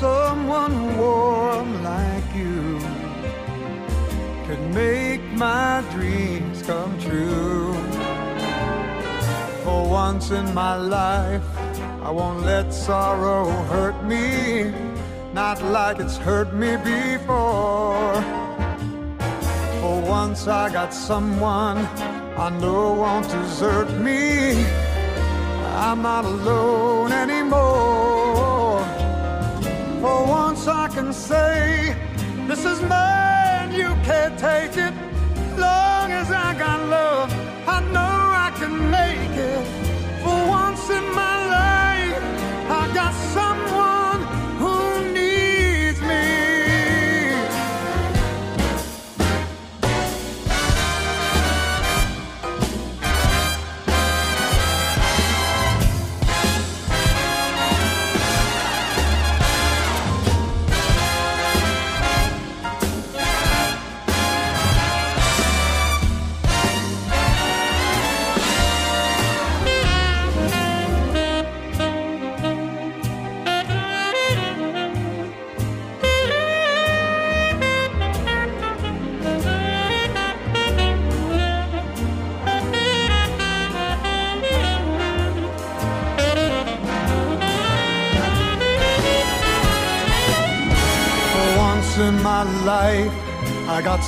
someone warm like you could make my dreams come true. For once in my life, I won't let sorrow hurt me, not like it's hurt me before. For once, I got someone I know won't desert me. I'm not alone anymore. For once I can say, this is mine, you can't take it. Long as I got love,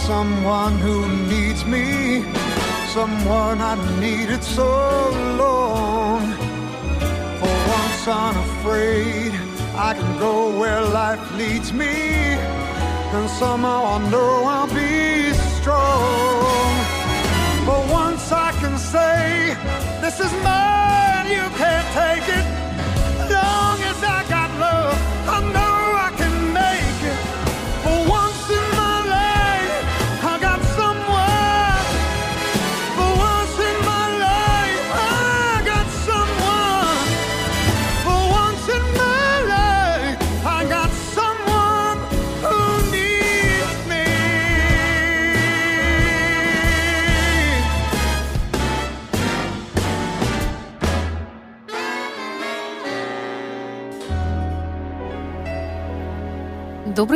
someone who needs me, someone I needed so long. For once, unafraid, I can go where life leads me, and somehow I know I'll be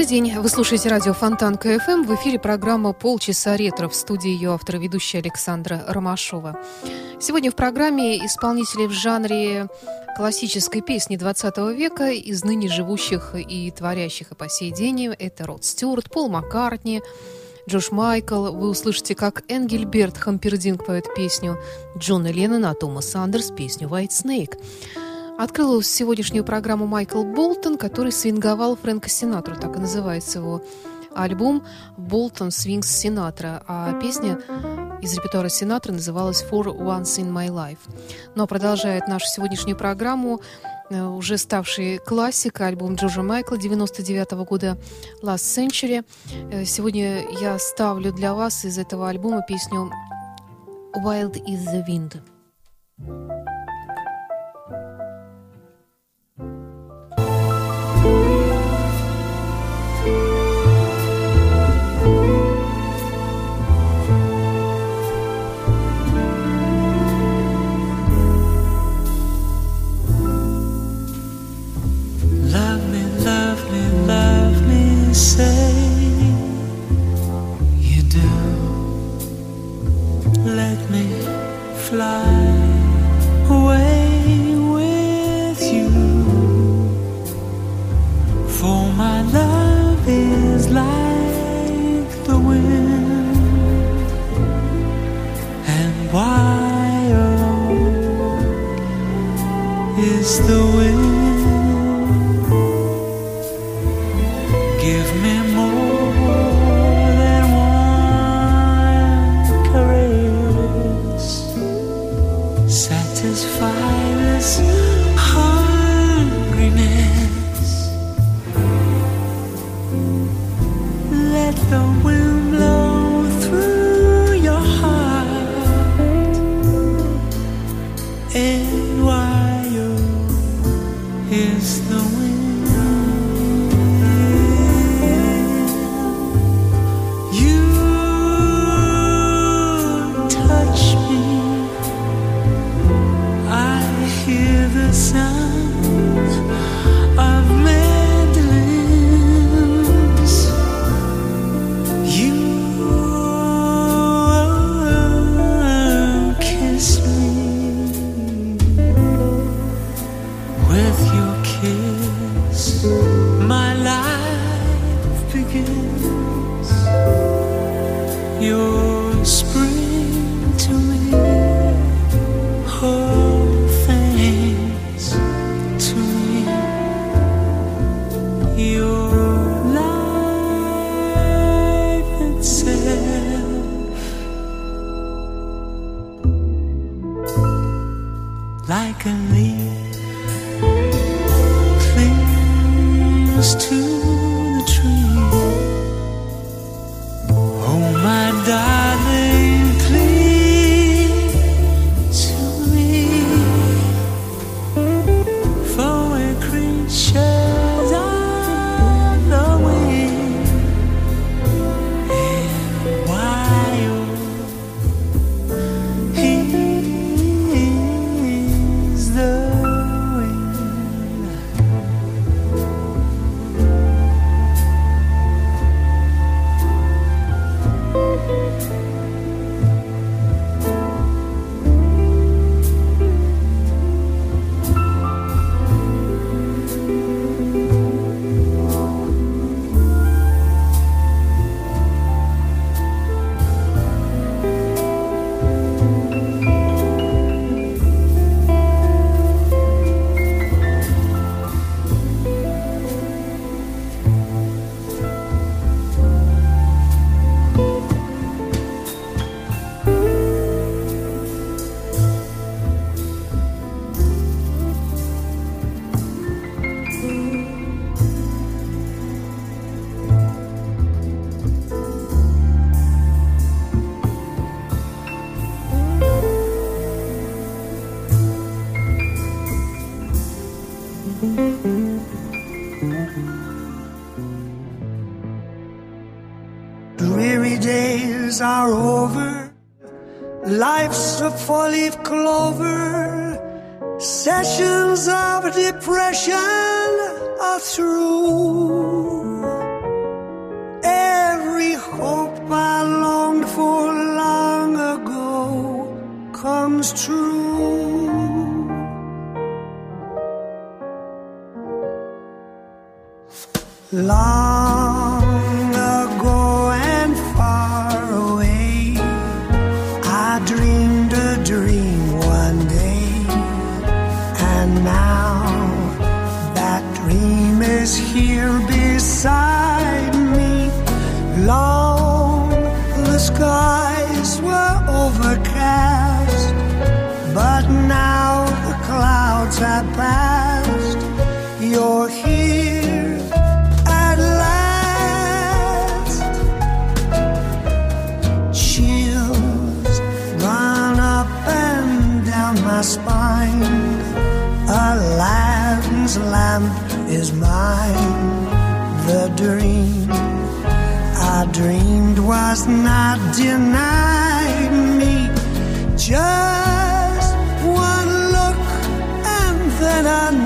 Добрый день. Вы слушаете радио Фонтан КФМ. В эфире программа «Полчаса ретро» в студии ее автора ведущая Александра Ромашова. Сегодня в программе исполнители в жанре классической песни 20 века из ныне живущих и творящих и по сей день. Это Род Стюарт, Пол Маккартни, Джош Майкл. Вы услышите, как Энгельберт Хампердинг поет песню Джона Леннона, а Томас Андерс песню «White Snake». Открыл сегодняшнюю программу Майкл Болтон, который свинговал Фрэнка Синатру, так и называется его альбом «Болтон Свингс Синатра», а песня из репертуара Синатра называлась «For Once in My Life». Но ну, а продолжает нашу сегодняшнюю программу э, уже ставший классик, альбом Джорджа Майкла 99 года «Last Century». Э, Сегодня я ставлю для вас из этого альбома песню «Wild is the Wind». Love say you do. Let me fly away. sessions of depression are through. Every hope I longed for long ago comes true. Long ago and far away, I dreamed a dream one day. is here beside is mine, the dream I dreamed was not denied me. Just one look, and then I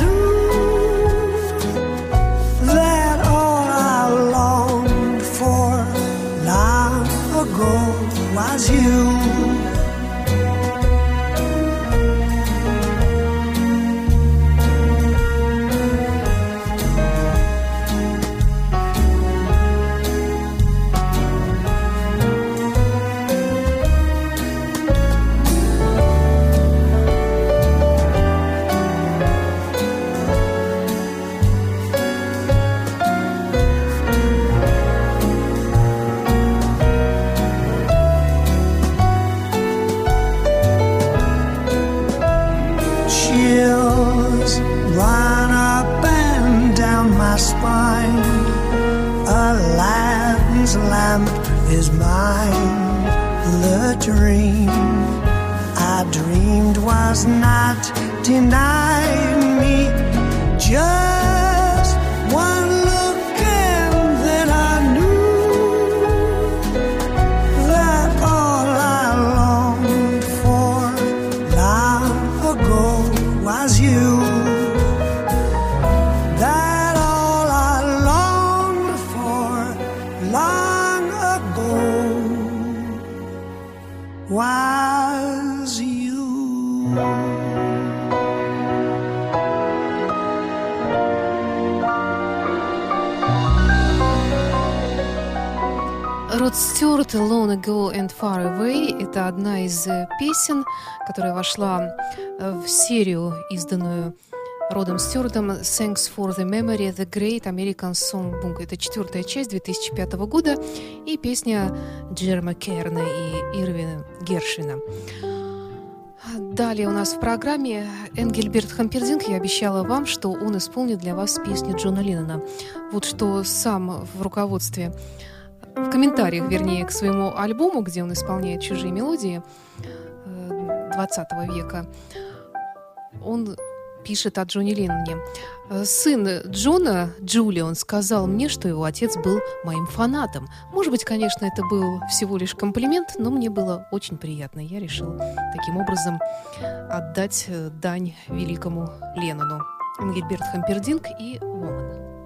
was you. That all I longed for long ago was you. Род Стюарт «Long Ago and Far Away» — это одна из э, песен, которая вошла э, в серию, изданную Родом Стюартом «Thanks for the Memory, The Great American Songbook». Это четвертая часть 2005 года и песня Джерма Керна и Ирвина Гершвина. Далее у нас в программе Энгельберт Хампердинг. Я обещала вам, что он исполнит для вас песню Джона Леннона. Вот что сам в руководстве в комментариях, вернее, к своему альбому, где он исполняет чужие мелодии э, 20 века, он пишет о Джоне Ленноне. «Э, Сын Джона, Джулиан, сказал мне, что его отец был моим фанатом. Может быть, конечно, это был всего лишь комплимент, но мне было очень приятно. Я решил таким образом отдать э, дань великому Леннону. Энгельберт Хампердинг и Воман.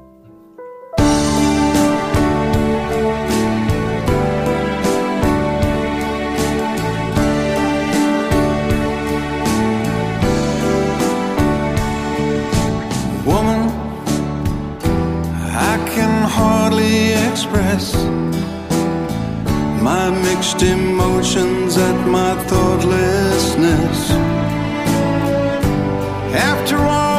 Express my mixed emotions at my thoughtlessness. After all,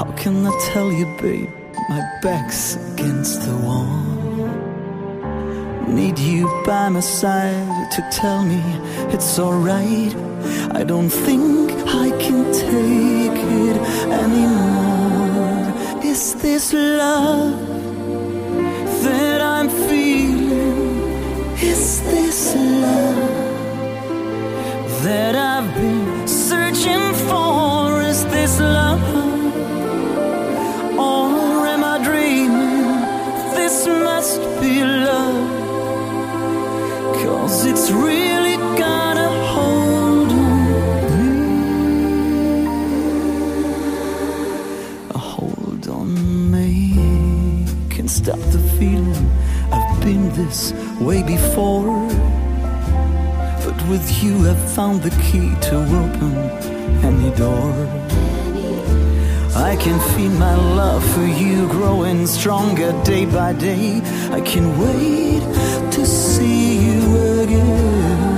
How can I tell you, babe? My back's against the wall. Need you by my side to tell me it's alright. I don't think I can take it anymore. Is this love that I'm feeling? Is this love that I've been searching for? Is this love? Feeling. I've been this way before. But with you, I've found the key to open any door. I can feel my love for you growing stronger day by day. I can wait to see you again.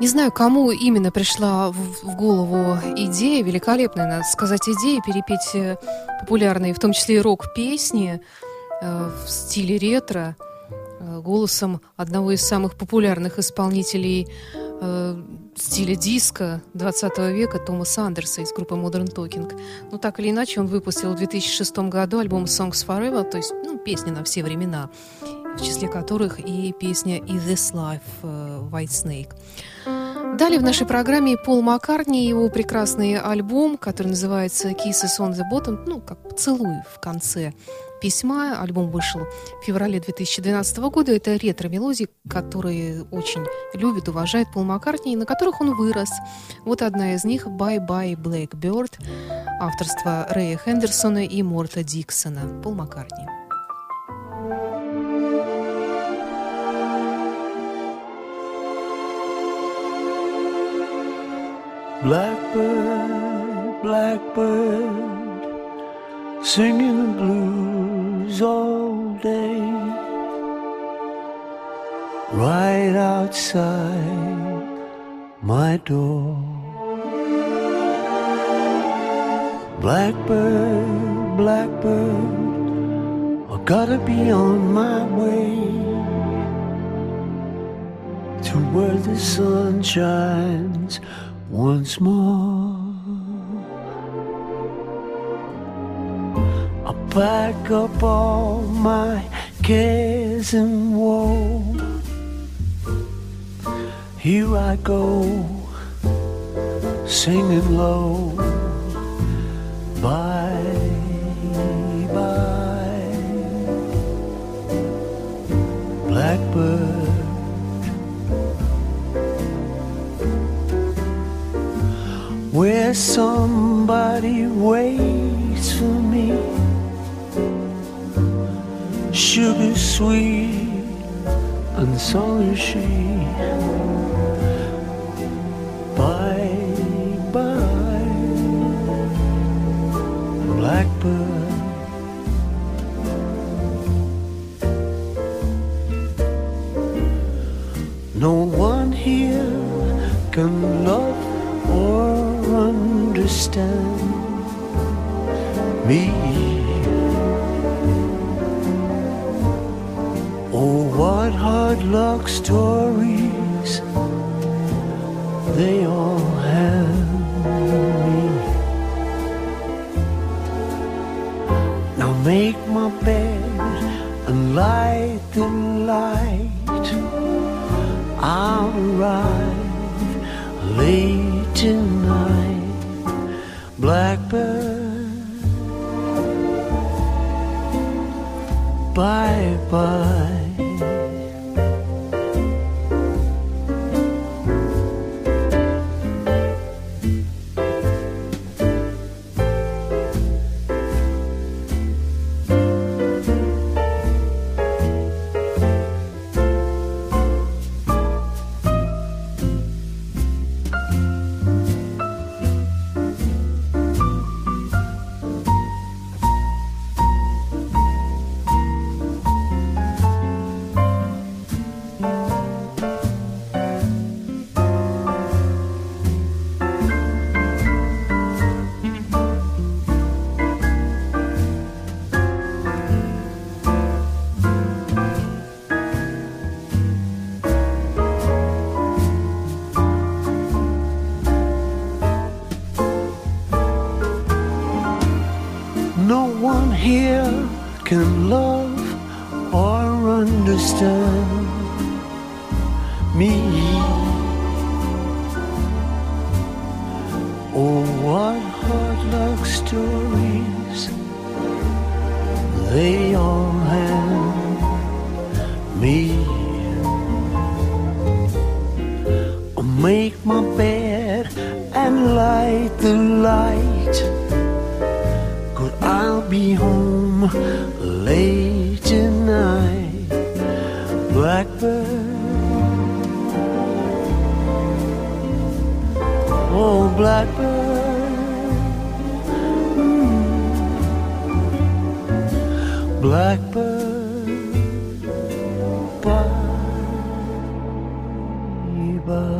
Не знаю, кому именно пришла в, голову идея, великолепная, надо сказать, идея перепеть э, популярные, в том числе и рок-песни э, в стиле ретро э, голосом одного из самых популярных исполнителей стиля диска 20 века Томаса Андерса из группы Modern Talking. Ну, так или иначе, он выпустил в 2006 году альбом Songs Forever, то есть ну, песни на все времена, в числе которых и песня «Is This Life» э, White Snake. Далее в нашей программе Пол Маккартни и его прекрасный альбом, который называется Kisses on the Bottom, ну, как поцелуй в конце письма. Альбом вышел в феврале 2012 года. Это ретро-мелодии, которые очень любит, уважает Пол Маккартни, и на которых он вырос. Вот одна из них «Bye Bye Blackbird», авторство Рэя Хендерсона и Морта Диксона. Пол Маккартни. Blackbird, blackbird, singing the blues all day. Right outside my door. Blackbird, blackbird, I gotta be on my way to where the sun shines once more. I pack up all my cares and woe. Here I go, singing low. Somebody waits for me, sugar sweet, and so is she. Now make my bed and light the light. I'll arrive late tonight, Blackbird. Bye bye. Blackbird. Bye bye.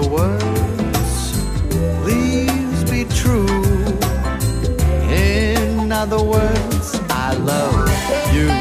Other words, please be true. In other words, I love you.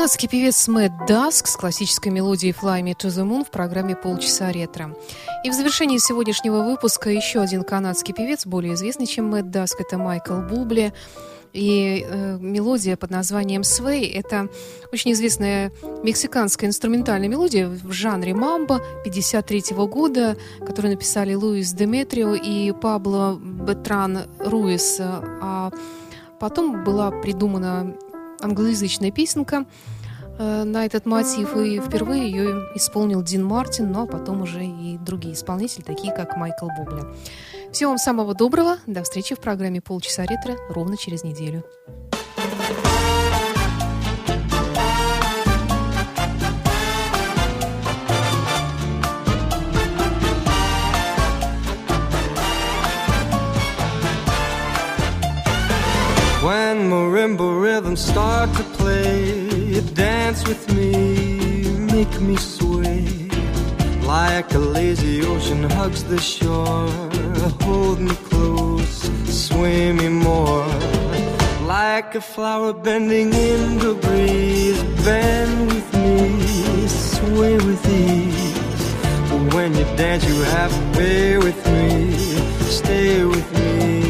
Канадский певец Мэтт Даск с классической мелодией «Fly Me to the Moon» в программе «Полчаса ретро». И в завершении сегодняшнего выпуска еще один канадский певец, более известный, чем Мэтт Даск, это Майкл Бубле. И э, мелодия под названием «Свей» — это очень известная мексиканская инструментальная мелодия в жанре мамба 53 года, которую написали Луис Деметрио и Пабло Бетран Руис. А потом была придумана англоязычная песенка э, на этот мотив, и впервые ее исполнил Дин Мартин, но потом уже и другие исполнители, такие как Майкл Бубля. Всего вам самого доброго, до встречи в программе «Полчаса ретро» ровно через неделю. When marimba rhythms start to play, dance with me, make me sway. Like a lazy ocean hugs the shore, hold me close, sway me more. Like a flower bending in the breeze, bend with me, sway with ease. When you dance, you have to be with me, stay with me,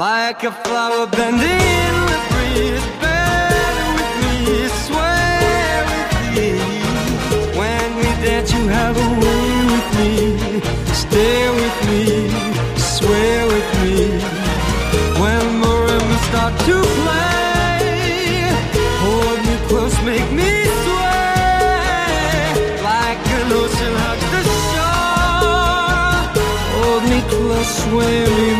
Like a flower bending in the breeze, bend with me, swear with me. When we dance, you have a way with me. Stay with me, swear with me. When the marimbas start to play, hold me close, make me sway. Like an ocean hugs the shore, hold me close, sway me.